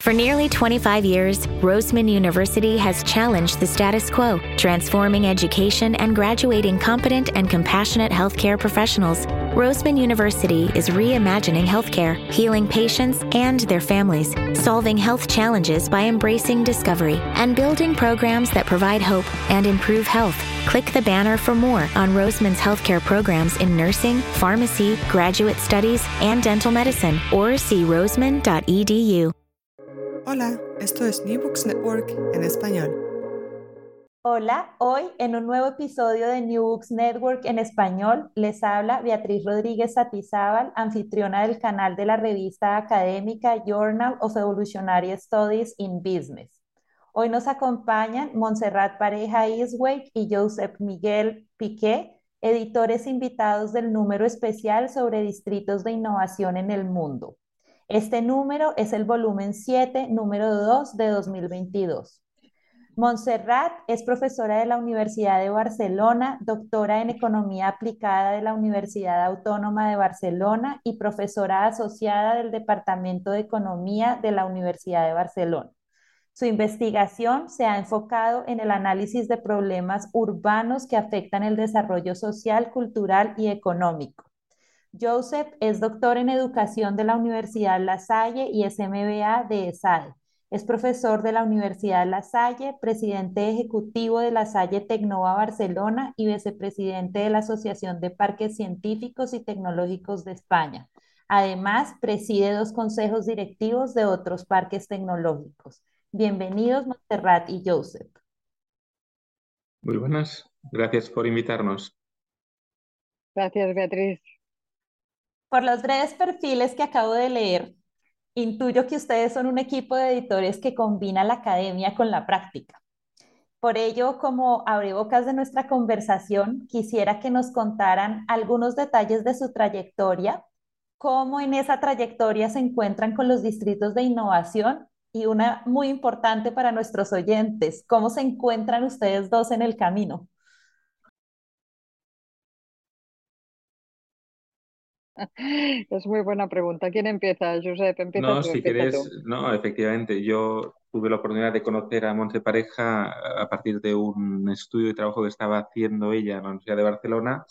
For nearly 25 years, Roseman University has challenged the status quo, transforming education and graduating competent and compassionate healthcare professionals. Roseman University is reimagining healthcare, healing patients and their families, solving health challenges by embracing discovery, and building programs that provide hope and improve health. Click the banner for more on Roseman's healthcare programs in nursing, pharmacy, graduate studies, and dental medicine, or see roseman.edu. Hola, esto es New Books Network en español. Hola, hoy en un nuevo episodio de New Books Network en español les habla Beatriz Rodríguez Satizábal, anfitriona del canal de la revista académica Journal of Evolutionary Studies in Business. Hoy nos acompañan Montserrat Pareja Iswake y Joseph Miguel Piqué, editores invitados del número especial sobre distritos de innovación en el mundo. Este número es el volumen 7, número 2 de 2022. Montserrat es profesora de la Universidad de Barcelona, doctora en Economía Aplicada de la Universidad Autónoma de Barcelona y profesora asociada del Departamento de Economía de la Universidad de Barcelona. Su investigación se ha enfocado en el análisis de problemas urbanos que afectan el desarrollo social, cultural y económico. Joseph es doctor en educación de la Universidad La Salle y es MBA de ESADE. Es profesor de la Universidad La Salle, presidente ejecutivo de La Salle Tecnova Barcelona y vicepresidente de la Asociación de Parques Científicos y Tecnológicos de España. Además, preside dos consejos directivos de otros parques tecnológicos. Bienvenidos, Montserrat y Joseph. Muy buenas, gracias por invitarnos. Gracias, Beatriz. Por los breves perfiles que acabo de leer, intuyo que ustedes son un equipo de editores que combina la academia con la práctica. Por ello, como abrebocas de nuestra conversación, quisiera que nos contaran algunos detalles de su trayectoria, cómo en esa trayectoria se encuentran con los distritos de innovación y una muy importante para nuestros oyentes, cómo se encuentran ustedes dos en el camino. Es muy buena pregunta. ¿Quién empieza? Josep, empieza No, tú, si quieres, tú. no, efectivamente, yo tuve la oportunidad de conocer a Montse Pareja a partir de un estudio y trabajo que estaba haciendo ella en la Universidad de Barcelona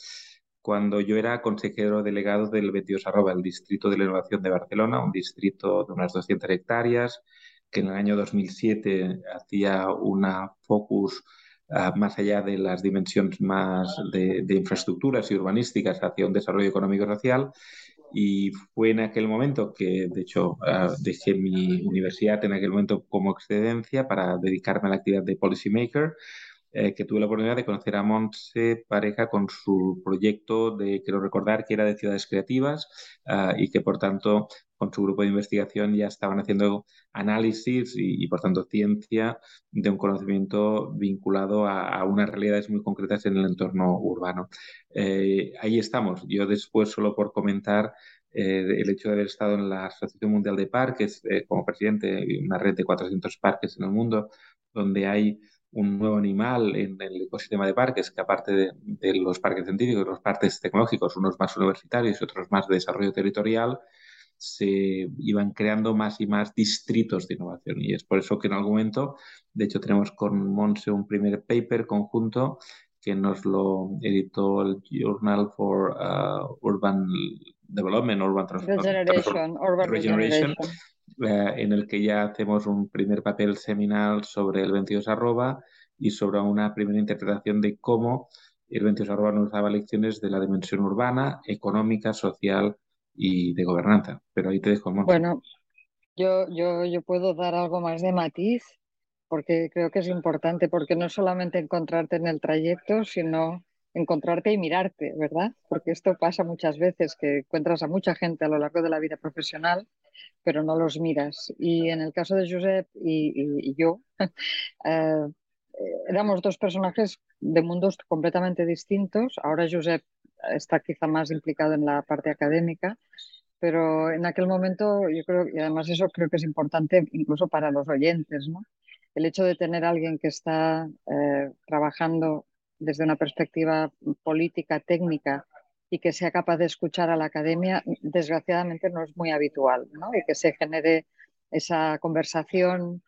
cuando yo era consejero delegado del 22 arroba, el Distrito de la Innovación de Barcelona, un distrito de unas 200 hectáreas que en el año 2007 hacía una focus uh, más allá de las dimensiones más de, de, infraestructuras y urbanísticas hacia un desarrollo económico y social. Y fue en aquel momento que, de hecho, uh, dejé mi universidad en aquel momento como excedencia para dedicarme a la actividad de policymaker. Eh, que tuve la oportunidad de conocer a Montse Pareja con su proyecto de, quiero recordar, que era de ciudades creativas uh, y que, por tanto, con su grupo de investigación ya estaban haciendo análisis y, por tanto, ciencia de un conocimiento vinculado a, unas realidades muy concretas en el entorno urbano. Eh, ahí estamos. Yo después, solo por comentar, eh, el hecho de haber estado en la Asociación Mundial de Parques eh, como presidente de una red de 400 parques en el mundo, donde hay un nuevo animal en el ecosistema de parques, que aparte de, los parques científicos, los parques tecnológicos, unos más universitarios y otros más de desarrollo territorial, se iban creando más y más distritos de innovación. Y es por eso que en algún momento, de hecho, tenemos con Monse un primer paper conjunto que nos lo editó el Journal for uh, Urban Development, Urban Regeneration, Urban Regeneration, Regeneration eh, en el que ya hacemos un primer papel seminal sobre el 22 arroba y sobre una primera interpretación de cómo el 22 arroba nos daba lecciones de la dimensión urbana, económica, social y de gobernanza. Pero ahí te dejo, Bueno, yo, yo, yo puedo dar algo más de matiz porque creo que es importante, porque no solamente encontrarte en el trayecto, sino encontrarte y mirarte, ¿verdad? Porque esto pasa muchas veces, que encuentras a mucha gente a lo largo de la vida profesional, pero no los miras. Y en el caso de Josep y, yo, eh, éramos dos personajes de mundos completamente distintos. Ahora Josep está quizá más implicado en la parte académica, pero en aquel momento yo creo, y además eso creo que es importante incluso para los oyentes, ¿no? El hecho de tener alguien que está eh, trabajando desde una perspectiva política, técnica, y que sea capaz de escuchar a la academia, desgraciadamente no es muy habitual, ¿no? Y que se genere esa conversación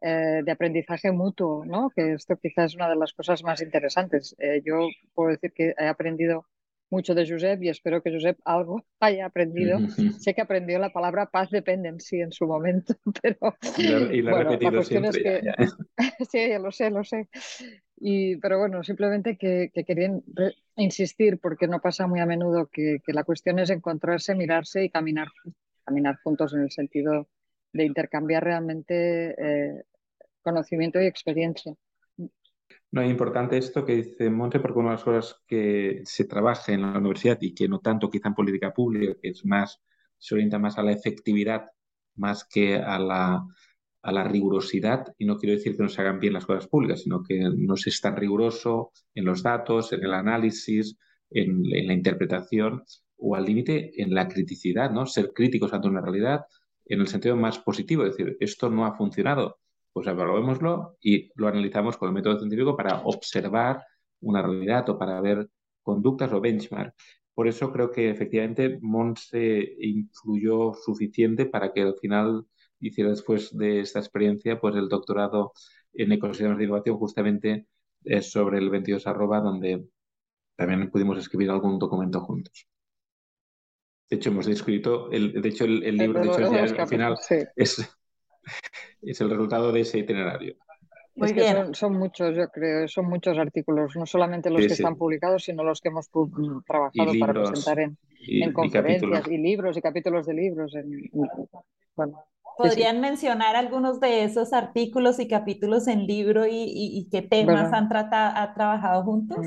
eh, de aprendizaje mutuo, ¿no? Que esto quizás es una de las cosas más interesantes. Eh, yo puedo decir que he aprendido mucho de Josep y espero que Josep algo haya aprendido. Sé que aprendió la palabra paz dependency en su momento, pero y la, bueno, la cuestión es que sí, lo sé, lo sé. Y, pero bueno, simplemente que, que quería insistir, porque no pasa muy a menudo, que, que, la cuestión es encontrarse, mirarse y caminar, caminar juntos en el sentido de intercambiar realmente eh, conocimiento y experiencia. No, es importante esto que dice Monte, porque una de las cosas que se trabaja en la universidad y que no tanto quizá en política pública, que es más, se orienta más a la efectividad más que a la, a la rigurosidad, y no quiero decir que no se hagan bien las cosas públicas, sino que no se es tan riguroso en los datos, en el análisis, en, la interpretación o al límite en la criticidad, ¿no? Ser críticos ante una realidad en el sentido más positivo, es decir, esto no ha funcionado, pues evaluémoslo y lo analizamos con el método científico para observar una realidad o para ver conductas o benchmark. Por eso creo que efectivamente Monse influyó suficiente para que al final hiciera después de esta experiencia pues el doctorado en ecosistemas de innovación justamente sobre el 22 arroba donde también pudimos escribir algún documento juntos. De hecho, hemos escrito, el, de hecho, el, libro, de hecho, al final es, es el resultado de ese itinerario. Muy bien. Son, muchos, yo creo, son muchos artículos, no solamente los que están publicados, sino los que hemos trabajado para presentar en, en conferencias y, libros y capítulos de libros. ¿Podrían mencionar algunos de esos artículos y capítulos en libro y, qué temas han tratado, trabajado juntos?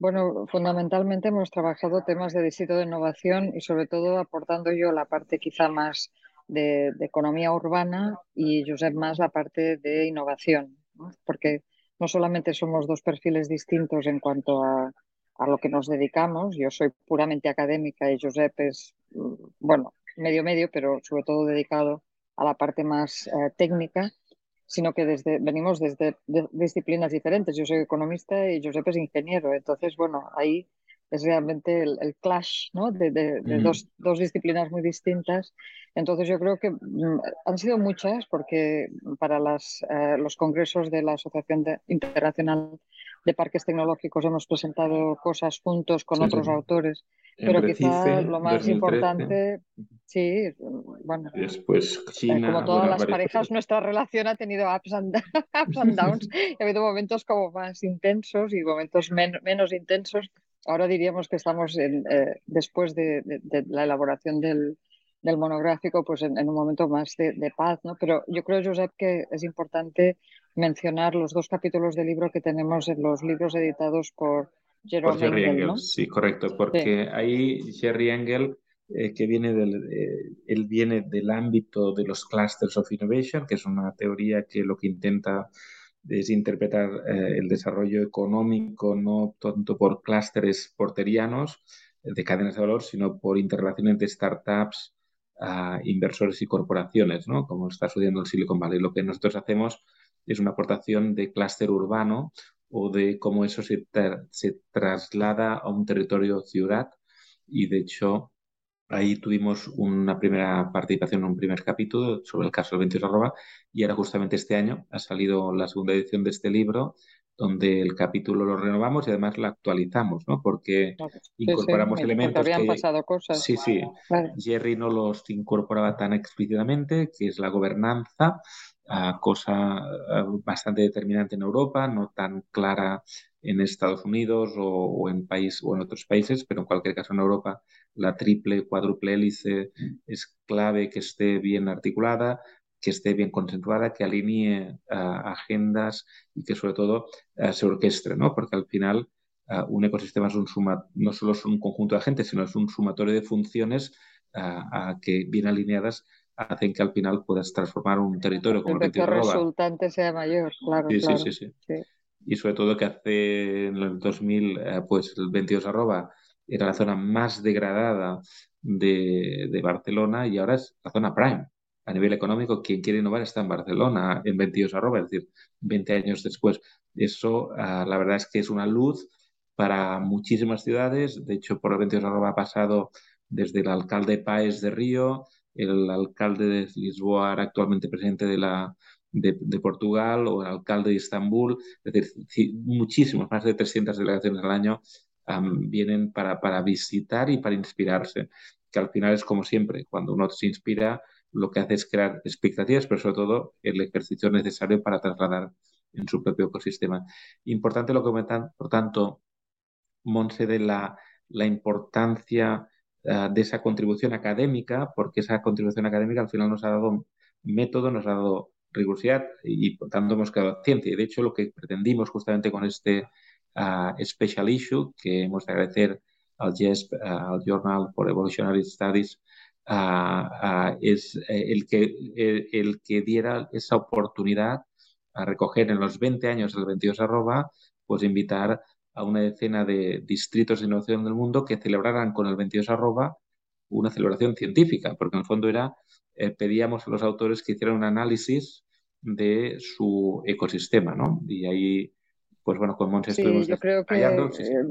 Bueno, fundamentalmente hemos trabajado temas de distrito de innovación y sobre todo aportando yo la parte quizá más de, economía urbana y Josep más la parte de innovación, porque no solamente somos dos perfiles distintos en cuanto a, a, lo que nos dedicamos, yo soy puramente académica y Josep es, mm, bueno, medio medio, pero sobre todo dedicado a la parte más eh, técnica, sino que desde, venimos desde disciplinas diferentes. Yo soy economista y Josep es ingeniero, entonces, bueno, ahí es realmente el, clash ¿no? de, de, dos, dos, disciplinas muy distintas. Entonces yo creo que mm, han sido muchas porque para las, eh, los congresos de la Asociación Internacional de Parques Tecnológicos hemos presentado cosas juntos con otros autores, pero quizá lo más importante, sí, bueno, después China, como todas las parejas, nuestra relación ha tenido ups and, ups and downs, ha habido momentos como más intensos y momentos menos intensos, ahora diríamos que estamos en, eh, después de, la elaboración del, monográfico, pues en, un momento más de, paz, ¿no? Pero yo creo, Josep, que es importante mencionar los dos capítulos del libro que tenemos en los libros editados por Jerome Engel, ¿no? Sí, correcto, porque ahí Jerry Engel, eh, que viene del, eh, él viene del ámbito de los clusters of innovation, que es una teoría que lo que intenta es interpretar eh, el desarrollo económico no tanto por clústeres porterianos eh, de cadenas de valor, sino por interrelación entre startups, inversores y corporaciones, ¿no? como está estudiando el Silicon Valley. Lo que nosotros hacemos es una aportación de clúster urbano o de cómo eso se, traslada a un territorio ciudad y de hecho Ahí tuvimos una primera participación, un primer capítulo sobre el caso del 22 arroba y ahora justamente este año ha salido la segunda edición de este libro donde el capítulo lo renovamos y además lo actualizamos, ¿no? Porque incorporamos elementos que habían pasado cosas. Sí, sí. Jerry no los incorporaba tan explícitamente, que es la gobernanza, cosa bastante determinante en Europa, no tan clara en Estados Unidos o, en país, o en otros países, pero en cualquier caso en Europa la triple, cuádruple hélice es clave que esté bien articulada, que esté bien concentrada, que alinee agendas y que sobre todo se orquestre, ¿no? Porque al final un ecosistema es un suma, no solo es un conjunto de agentes, sino es un sumatorio de funciones que bien alineadas hacen que al final puedas transformar un territorio como el, el resultante sea mayor, claro. Sí, claro. Sí, sí, sí, Y sobre todo que hace en el 2000, eh, pues el 22 arroba era la zona más degradada de, de, Barcelona y ahora es la zona prime. A nivel económico, quien quiere innovar está en Barcelona, en 22 arroba, es decir, 20 años después. Eso, ah, la verdad es que es una luz para muchísimas ciudades. De hecho, por el 22 arroba ha pasado desde el alcalde Páez de Río, el alcalde de Lisboa, actualmente presidente de, la, de, Portugal, o el alcalde de Estambul, es decir, muchísimos, más de 300 delegaciones al año vienen para, para visitar y para inspirarse, que al final es como siempre, cuando uno se inspira, lo que hace es crear expectativas, pero sobre todo el ejercicio necesario para trasladar en su propio ecosistema. Importante lo que comentan, por tanto, Monse, de la, la importancia eh, de esa contribución académica, porque esa contribución académica al final nos ha dado método, nos ha dado rigurosidad y, por tanto hemos quedado ciencia. Y de hecho lo que pretendimos justamente con este uh, special issue, que hemos de agradecer al JESP, al Journal for Evolutionary Studies, uh, es el que, el, el, que diera esa oportunidad a recoger en los 20 años del 22 arroba, pues invitar a una decena de distritos de innovación del mundo que celebraran con el 22 arroba una celebración científica, porque en el fondo era, eh, pedíamos a los autores que hicieran un análisis de su ecosistema, ¿no? Y ahí, pues bueno, con Monse sí, yo creo que eh,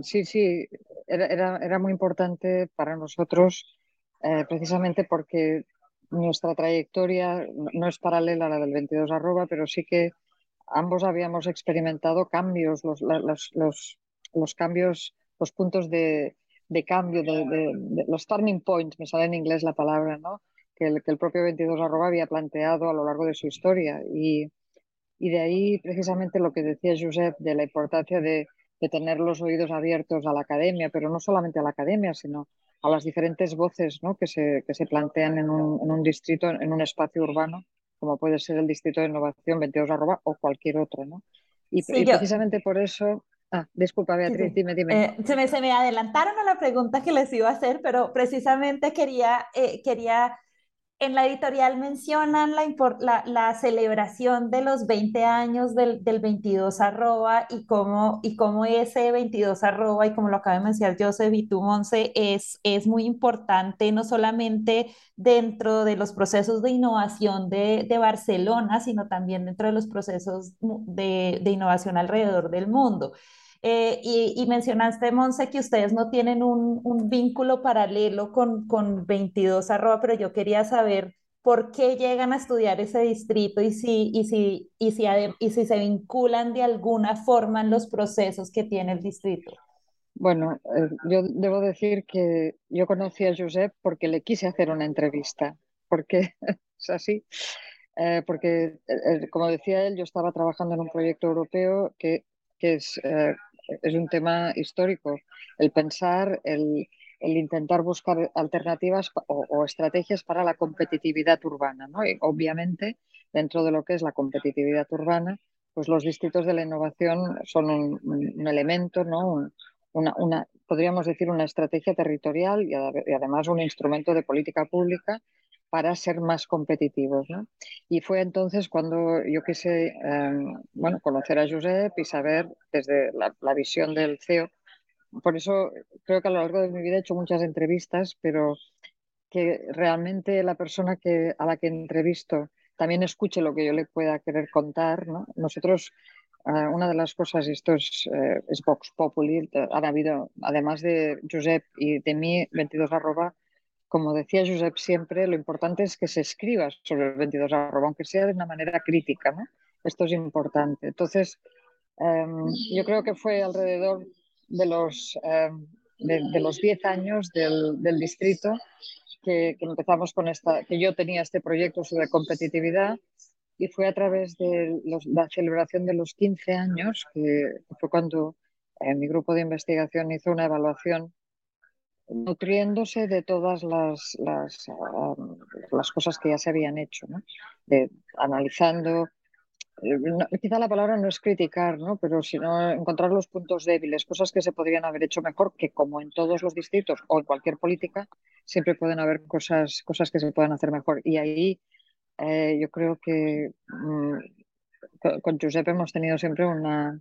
sí, sí, era, era, muy importante para nosotros eh, precisamente porque nuestra trayectoria no es paralela a la del 22 arroba, pero sí que ambos habíamos experimentado cambios, los, los, los los cambios, los puntos de, de cambio, de, los turning points, me sale en inglés la palabra, ¿no? que, el, que el propio 22 arroba había planteado a lo largo de su historia. Y, y de ahí precisamente lo que decía Josep de la importancia de, de, tener los oídos abiertos a la academia, pero no solamente a la academia, sino a las diferentes voces ¿no? que, se, que se plantean en un, en un distrito, en un espacio urbano, como puede ser el Distrito de Innovación 22 arroba o cualquier otro. ¿no? Y, y precisamente por eso Ah, disculpa Beatriz, dime, dime. Eh, se, me, se, me, adelantaron a la pregunta que les iba a hacer, pero precisamente quería, eh, quería en la editorial mencionan la, la, celebración de los 20 años del, del 22 arroba y cómo, y cómo ese 22 arroba y como lo acaba de mencionar Joseph y tú, Monse, es, es muy importante no solamente dentro de los procesos de innovación de, de Barcelona, sino también dentro de los procesos de, de innovación alrededor del mundo. Eh, y, mencionaste, Monse, que ustedes no tienen un, un vínculo paralelo con, con 22 arroba, pero yo quería saber por qué llegan a estudiar ese distrito y si, y si, y si, y si se vinculan de alguna forma en los procesos que tiene el distrito. Bueno, eh, yo debo decir que yo conocí a Josep porque le quise hacer una entrevista, porque es así, eh, porque como decía él, yo estaba trabajando en un proyecto europeo que, que es es un tema histórico. El pensar, el, intentar buscar alternativas o, estrategias para la competitividad urbana. ¿no? Y obviamente, dentro de lo que es la competitividad urbana, pues los distritos de la innovación son un, elemento, ¿no? una, podríamos decir, una estrategia territorial y además un instrumento de política pública para ser más competitivos. ¿no? Y fue entonces cuando yo quise em, bueno, conocer a Josep y saber desde la, visión del CEO. Por eso creo que a lo largo de mi vida he hecho muchas entrevistas, pero que realmente la persona que, a la que entrevisto también escuche lo que yo le pueda querer contar. ¿no? Nosotros, eh, una de las cosas, esto es, eh, es Vox Populi, han habido, además de Josep y de mí, 22 arroba, como decía Josep siempre, lo importante es que se escriba sobre el 22 arroba, aunque sea de una manera crítica, ¿no? Esto es importante. Entonces, Em, yo creo que fue alrededor de los, em, de, los 10 años del, del distrito que, empezamos con esta, que yo tenía este proyecto sobre competitividad y fue a través de la celebración de los 15 años, que fue cuando eh, mi grupo de investigación hizo una evaluación nutriéndose de todas las, las, cosas que ya se habían hecho, de, analizando quizá la palabra no es criticar, ¿no? pero sino encontrar los puntos débiles, cosas que se podrían haber hecho mejor, que como en todos los distritos o en cualquier política, siempre pueden haber cosas, cosas que se puedan hacer mejor. Y ahí eh, yo creo que mm, con Giuseppe hemos tenido siempre una,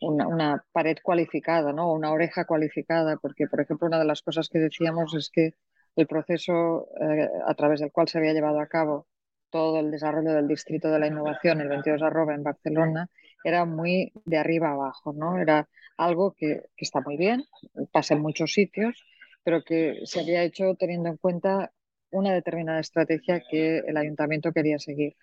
una, pared cualificada, ¿no? una oreja cualificada, porque, por ejemplo, una de las cosas que decíamos es que el proceso eh, a través del cual se había llevado a cabo todo el desarrollo del Distrito de la Innovación, el 22 arroba en Barcelona, era muy de arriba abajo, ¿no? Era algo que, que está muy bien, pasa en muchos sitios, pero que se había hecho teniendo en cuenta una determinada estrategia que el ayuntamiento quería seguir.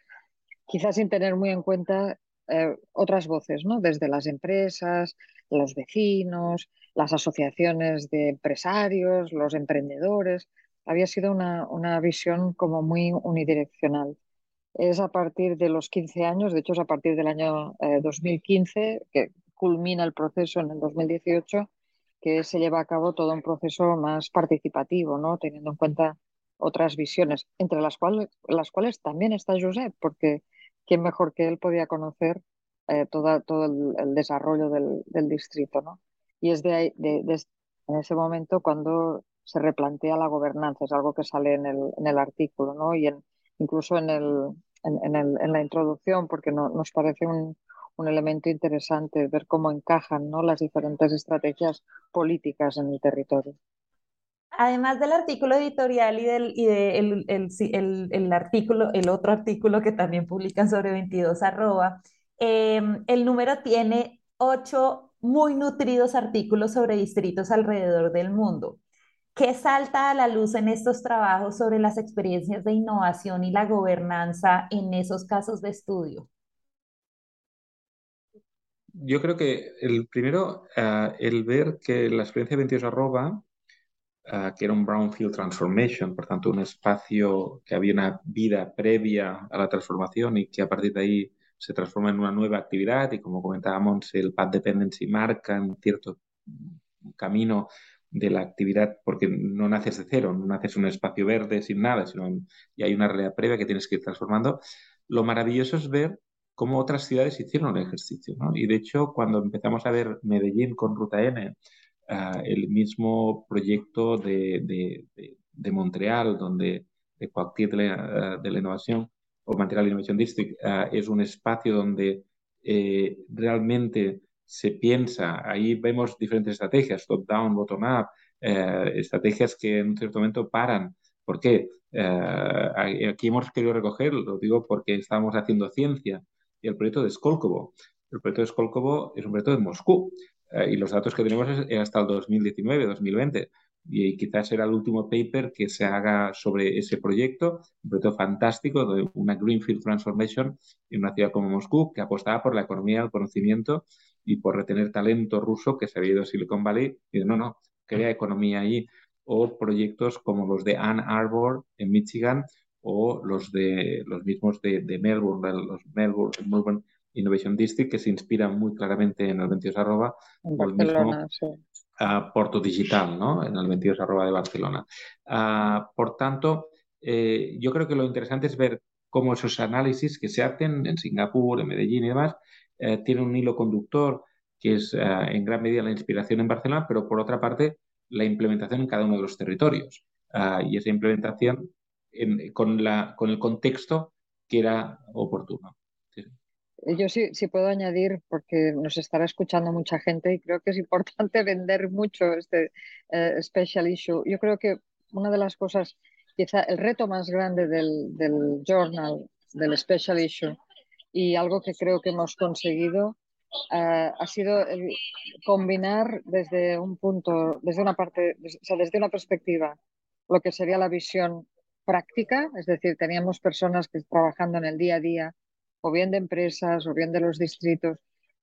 Quizás sin tener muy en cuenta eh, otras voces, ¿no? Desde las empresas, los vecinos, las asociaciones de empresarios, los emprendedores. Había sido una, una visión como muy unidireccional es a partir de los 15 años, de hecho es a partir del año 2015, eh, que culmina el proceso en el 2018, que se lleva a cabo todo un proceso más participativo, ¿no? teniendo en cuenta otras visiones, entre las cuales, las cuales también está Josep, porque quién mejor que él podía conocer eh, todo el, desarrollo del, distrito. ¿no? Y es de, en ese momento cuando se replantea la gobernanza, es algo que sale en el, en el artículo, ¿no? y en, incluso en, el, en, el, en la introducción, porque no, nos parece un, un, elemento interesante ver cómo encajan ¿no? las diferentes estrategias políticas en el territorio. Además del artículo editorial y del el, el, el, artículo, el otro artículo que también publican sobre 22 arroba, em, el número tiene ocho muy nutridos artículos sobre distritos alrededor del mundo. ¿Qué salta a la luz en estos trabajos sobre las experiencias de innovación y la gobernanza en esos casos de estudio? Yo creo que el primero, ah, el ver que la experiencia 22 arroba, ah, que era un brownfield transformation, por tanto un espacio que había una vida previa a la transformación y que a partir de ahí se transforma en una nueva actividad y como comentábamos, el Path Dependency marca en cierto camino de la actividad, porque no naces de cero, no naces un espacio verde sin nada, sino y hay una realidad previa que tienes que ir transformando. Lo maravilloso es ver cómo otras ciudades hicieron el ejercicio. ¿no? Y de hecho, cuando empezamos a ver Medellín con Ruta N, ah, el mismo proyecto de, Montreal, donde de de, la, de la Innovación o Montreal Innovation District ah, es un espacio donde eh, realmente se piensa, ahí vemos diferentes estrategias, top-down, bottom-up, eh, estrategias que en un cierto momento paran. ¿Por qué? Aquí hemos querido recoger, lo digo porque estamos haciendo ciencia, y el proyecto de Skolkovo. El proyecto de Skolkovo es un proyecto de Moscú eh, y los datos que tenemos es hasta el 2019, 2020 y quizás será el último paper que se haga sobre ese proyecto, un proyecto fantástico de una Greenfield Transformation en una ciudad como Moscú que apostaba por la economía del conocimiento y por retener talento ruso que se había ido a Silicon Valley. Y no, no, crea economía ahí o proyectos como los de Ann Arbor en Michigan o los de los mismos de, Melbourne, los Melbourne, Innovation District que se inspiran muy claramente en el 22 arroba o el mismo Porto Digital, ¿no? En el 22 arroba de Barcelona. Ah, por tanto, eh, yo creo que lo interesante es ver cómo esos análisis que se hacen en Singapur, en Medellín y demás, eh, tienen un hilo conductor que es eh, en gran medida la inspiración en Barcelona, pero por otra parte la implementación en cada uno de los territorios. Ah, y esa implementación con, la, con el contexto que era oportuno. Yo sí, sí puedo añadir, porque nos estará escuchando mucha gente y creo que es importante vender mucho este eh, special issue. Yo creo que una de las cosas, quizá el reto más grande del, del journal, del special issue, y algo que creo que hemos conseguido uh, ha sido el combinar desde un punto, desde una parte, o sea, desde una perspectiva, lo que sería la visión práctica, es decir, teníamos personas que trabajando en el día a día o bien de empresas o bien de los distritos,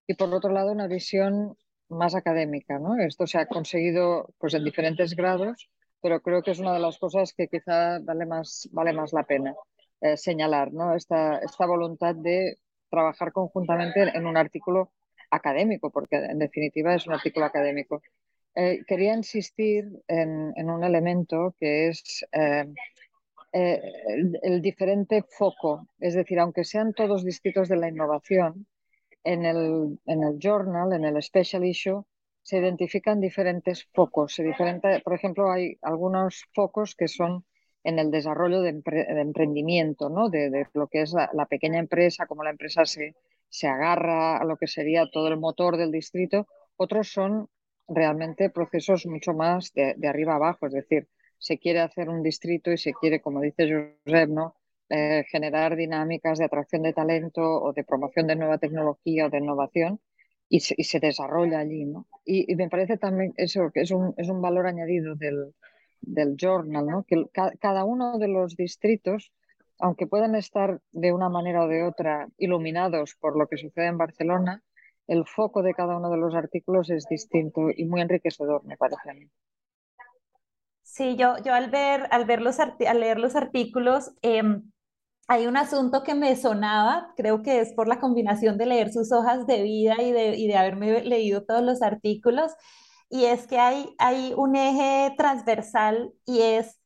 y por otro lado una visión más académica. ¿no? Esto se ha conseguido pues, en diferentes grados, pero creo que es una de las cosas que quizá vale más, vale más la pena eh, señalar, ¿no? esta, esta voluntad de trabajar conjuntamente en un artículo académico, porque en definitiva es un artículo académico. Eh, quería insistir en, en, un elemento que es eh, el, diferente foco, es decir, aunque sean todos distintos de la innovación, en el, en el journal, en el special issue, se identifican diferentes focos. Se diferente, por ejemplo, hay algunos focos que son en el desarrollo de emprendimiento, ¿no? de, de, lo que es la, la, pequeña empresa, cómo la empresa se, se agarra a lo que sería todo el motor del distrito. Otros son realmente procesos mucho más de, de arriba abajo, es decir, se quiere hacer un distrito y se quiere, como dice Josep, ¿no? Eh, generar dinámicas de atracción de talento o de promoción de nueva tecnología o de innovación y se, desarrolla allí. ¿no? Y, me parece también eso, que es un, es un valor añadido del, del journal, ¿no? que ca cada uno de los distritos, aunque puedan estar de una manera o de otra iluminados por lo que sucede en Barcelona, el foco de cada uno de los artículos es distinto y muy enriquecedor, me parece a mí. Sí, yo, yo al, ver, al, ver los al leer los artículos, eh, hay un asunto que me sonaba, creo que es por la combinación de leer sus hojas de vida y de, y de haberme leído todos los artículos, y es que hay, hay un eje transversal y es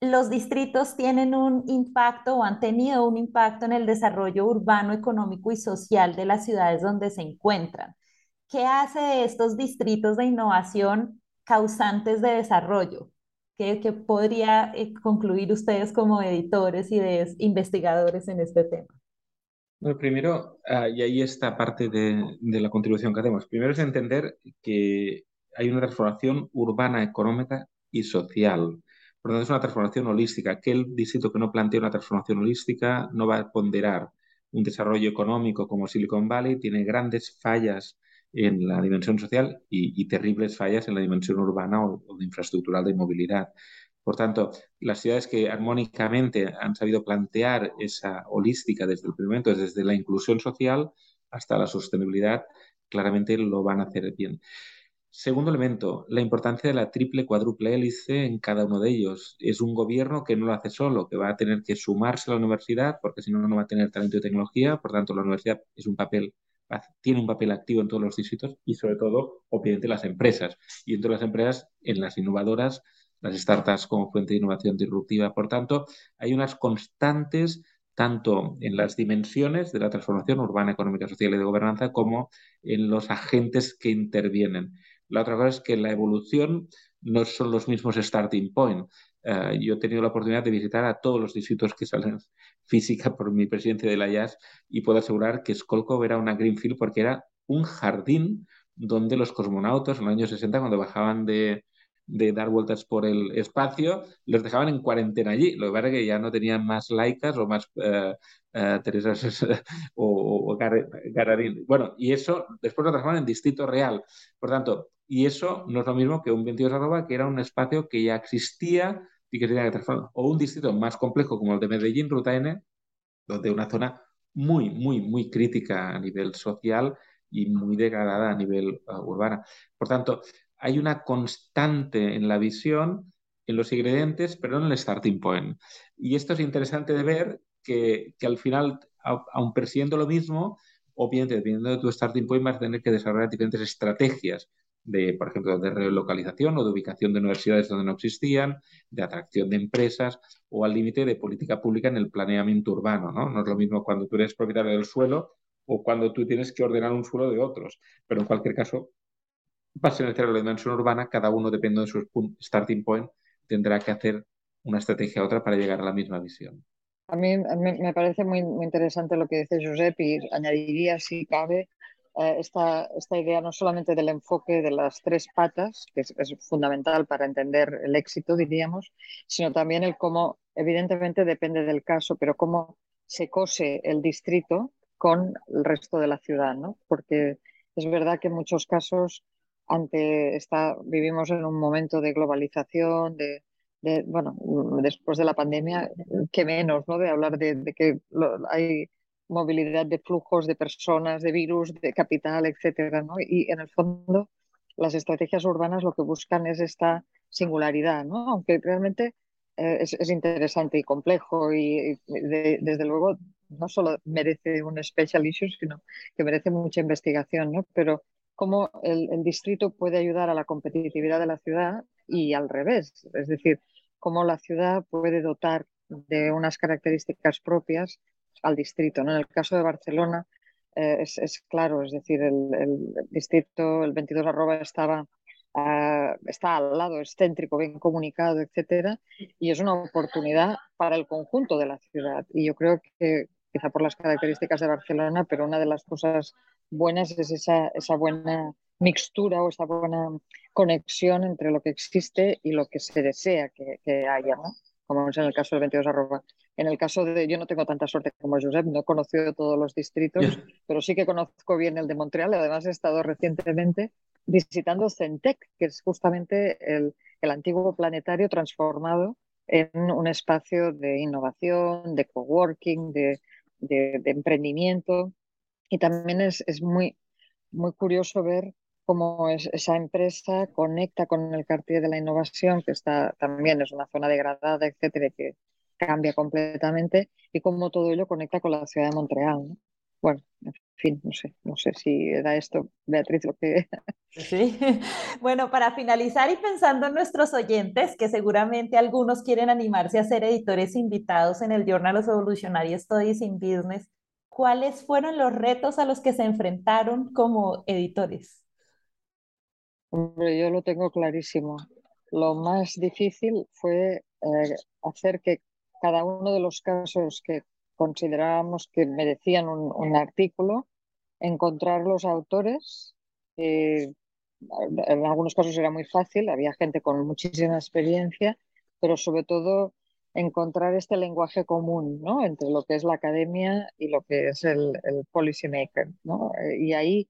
los distritos tienen un impacto o han tenido un impacto en el desarrollo urbano, económico y social de las ciudades donde se encuentran. ¿Qué hace estos distritos de innovación causantes de desarrollo? ¿Qué, qué podría eh, concluir ustedes como editores y investigadores en este tema? Bueno, primero, uh, y ahí está parte de, de, la contribución que hacemos. Primero es entender que hay una transformación urbana, económica y social. Por lo tanto, es una transformación holística. Aquel distrito que no plantea una transformación holística no va a ponderar un desarrollo económico como Silicon Valley, tiene grandes fallas en la dimensión social y, terribles fallas en la dimensión urbana o, infraestructural de movilidad. Por tanto, las ciudades que armónicamente han sabido plantear esa holística desde el primer momento, desde la inclusión social hasta la sostenibilidad, claramente lo van a hacer bien. Segundo elemento, la importancia de la triple cuádruple hélice en cada uno de ellos. Es un gobierno que no lo hace solo, que va a tener que sumarse a la universidad, porque si no, no va a tener talento y tecnología. Por tanto, la universidad es un papel tiene un papel activo en todos los distritos y sobre todo, obviamente, las empresas. Y entre las empresas, en las innovadoras, las startups como fuente de innovación disruptiva. Por tanto, hay unas constantes tanto en las dimensiones de la transformación urbana, económica, social y de gobernanza como en los agentes que intervienen. La otra cosa es que la evolución no son los mismos starting point. Uh, yo he tenido la oportunidad de visitar a todos los distritos que salen física por mi presidencia de la IAS y puedo asegurar que Skolkov era una Greenfield porque era un jardín donde los cosmonautas en los años 60 cuando bajaban de, de dar vueltas por el espacio, los dejaban en cuarentena allí. Lo que pasa es que ya no tenían más laicas o más uh, uh, Teresas o, o Gar Gararín. Bueno, y eso después lo transformaron en distrito real. Por tanto, y eso no es lo mismo que un 22 arroba, que era un espacio que ya existía y que transformar. O un distrito más complejo como el de Medellín, Ruta N, donde una zona muy, muy, muy crítica a nivel social y muy degradada a nivel uh, urbana. Por tanto, hay una constante en la visión, en los ingredientes, pero en el starting point. Y esto es interesante de ver que, que al final, aun persiguiendo lo mismo, obviamente, dependiendo de tu starting point, vas a tener que desarrollar diferentes estrategias de, por ejemplo, de relocalización o de ubicación de universidades donde no existían, de atracción de empresas o al límite de política pública en el planeamiento urbano. ¿no? no es lo mismo cuando tú eres propietario del suelo o cuando tú tienes que ordenar un suelo de otros, pero en cualquier caso, va a ser necesario la dimensión urbana, cada uno, dependiendo de su starting point, tendrá que hacer una estrategia a otra para llegar a la misma visión. A mí, me parece muy, muy interesante lo que dice Josep y añadiría, si cabe, esta, esta, idea no solamente del enfoque de las tres patas, que es, es, fundamental para entender el éxito, diríamos, sino también el cómo, evidentemente depende del caso, pero cómo se cose el distrito con el resto de la ciudad, ¿no? Porque es verdad que en muchos casos ante esta, vivimos en un momento de globalización, de, de bueno, después de la pandemia, que menos, ¿no? De hablar de, de que lo, hay movilidad de flujos de personas, de virus, de capital, etcétera, ¿no? Y en el fondo las estrategias urbanas lo que buscan es esta singularidad, ¿no? Aunque realmente eh, es, interesante y complejo y, desde luego no solo merece un special issue, sino que merece mucha investigación, ¿no? Pero cómo el distrito puede ayudar a la competitividad de la ciudad y al revés, es decir, cómo la ciudad puede dotar de unas características propias al distrito. ¿no? En el caso de Barcelona eh, es, claro, es decir, el, distrito, el 22 arroba estaba ah, está al lado, es céntrico, bien comunicado, etcétera, y es una oportunidad para el conjunto de la ciudad. Y yo creo que, quizá por las características de Barcelona, pero una de las cosas buenas es esa, esa buena mixtura o esa buena conexión entre lo que existe y lo que se desea que, que haya, ¿no? como es en el caso del 22 arroba. En el caso de, yo no tengo tanta suerte como Josep, no he conocido todos los distritos, pero sí que conozco bien el de Montreal. Además, he estado recientemente visitando Centec, que es justamente el, el antiguo planetario transformado en un espacio de innovación, de coworking, de, de, de emprendimiento. Y también es, es muy, muy curioso ver cómo es, esa empresa conecta con el cartel de la innovación, que está también es una zona degradada, etcétera, que cambia completamente, y cómo todo ello conecta con la ciudad de Montreal. Bueno, en fin, no sé, no sé si era esto, Beatriz, lo que... Sí, bueno, para finalizar y pensando en nuestros oyentes, que seguramente algunos quieren animarse a ser editores invitados en el Journal of Evolutionary Studies in Business, ¿cuáles fueron los retos a los que se enfrentaron como editores? Hombre, yo lo tengo clarísimo. Lo más difícil fue eh, hacer que cada uno de los casos que considerábamos que merecían un, artículo, encontrar los autores. en algunos casos era muy fácil, había gente con muchísima experiencia, pero sobre todo encontrar este lenguaje común ¿no? entre lo que es la academia y lo que es el, el policy maker. ¿no? Y ahí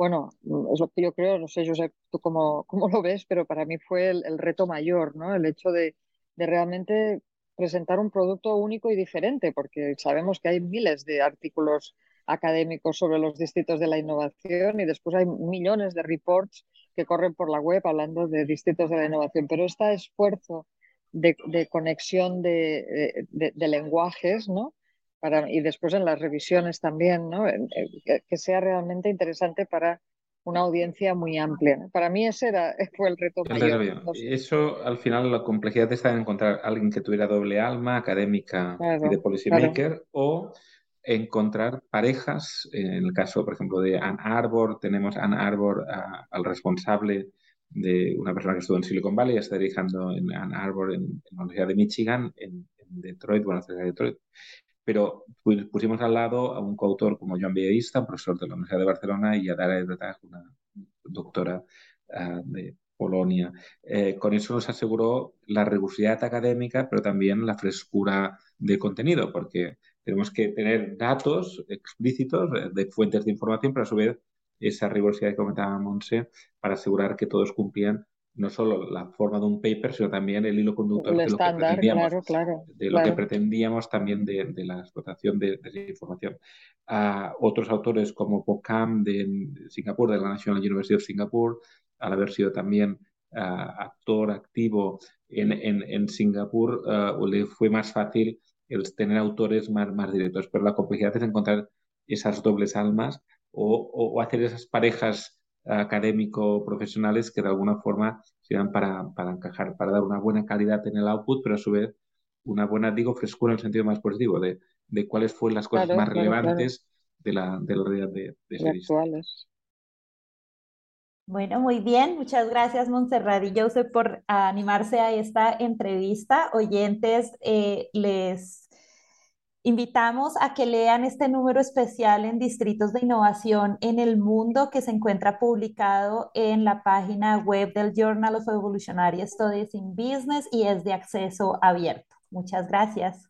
bueno, es lo que yo creo, no sé, sé tú cómo, cómo lo ves, pero para mí fue el, reto mayor, ¿no? El hecho de, de, realmente presentar un producto único y diferente, porque sabemos que hay miles de artículos académicos sobre los distritos de la innovación y después hay millones de reports que corren por la web hablando de distritos de la innovación, pero este esfuerzo de, conexión de, de lenguajes, ¿no? y después en las revisiones también, ¿no? que, sea realmente interesante para una audiencia muy amplia. Para mí ese era, fue el reto mayor. Eso, al final, la complejidad está en encontrar a alguien que tuviera doble alma, académica y de policymaker, o encontrar parejas, en el caso, por ejemplo, de Ann Arbor, tenemos Ann Arbor al responsable de una persona que estuvo en Silicon Valley, está dirigiendo en Ann Arbor, en, la Universidad de Michigan, en, en Detroit, bueno, cerca de Detroit, pero pusimos al lado a un coautor como Joan Villarista, un profesor de la Universidad de Barcelona, y a Dara Edretag, una doctora uh, de Polonia. Eh, con eso nos aseguró la rigurosidad académica, pero también la frescura de contenido, porque tenemos que tener datos explícitos de fuentes de información, pero a su vez esa rigurosidad que comentaba Monse para asegurar que todos cumplían no solo la forma de un paper, sino también el hilo conductor de, lo que pretendíamos, de lo que pretendíamos también de, la explotación de, esa información. A otros autores como Pocam de Singapur, de la National University of Singapore, al haber sido también actor activo en, en, Singapur, le fue más fácil el tener autores más, más directos, pero la complejidad es encontrar esas dobles almas o, o hacer esas parejas académico-profesionales que de alguna forma sirvan para, para encajar, para dar una buena calidad en el output, pero a su vez una buena, digo, frescura en el sentido más positivo, de, de cuáles fueron las cosas más relevantes de la, de la realidad de, de actuales. Bueno, muy bien. Muchas gracias, Montserrat y Joseph, por animarse a esta entrevista. Oyentes, eh, les Invitamos a que lean este número especial en Distritos de Innovación en el Mundo que se encuentra publicado en la página web del Journal of Evolutionary Studies in Business y es de acceso abierto. Muchas gracias.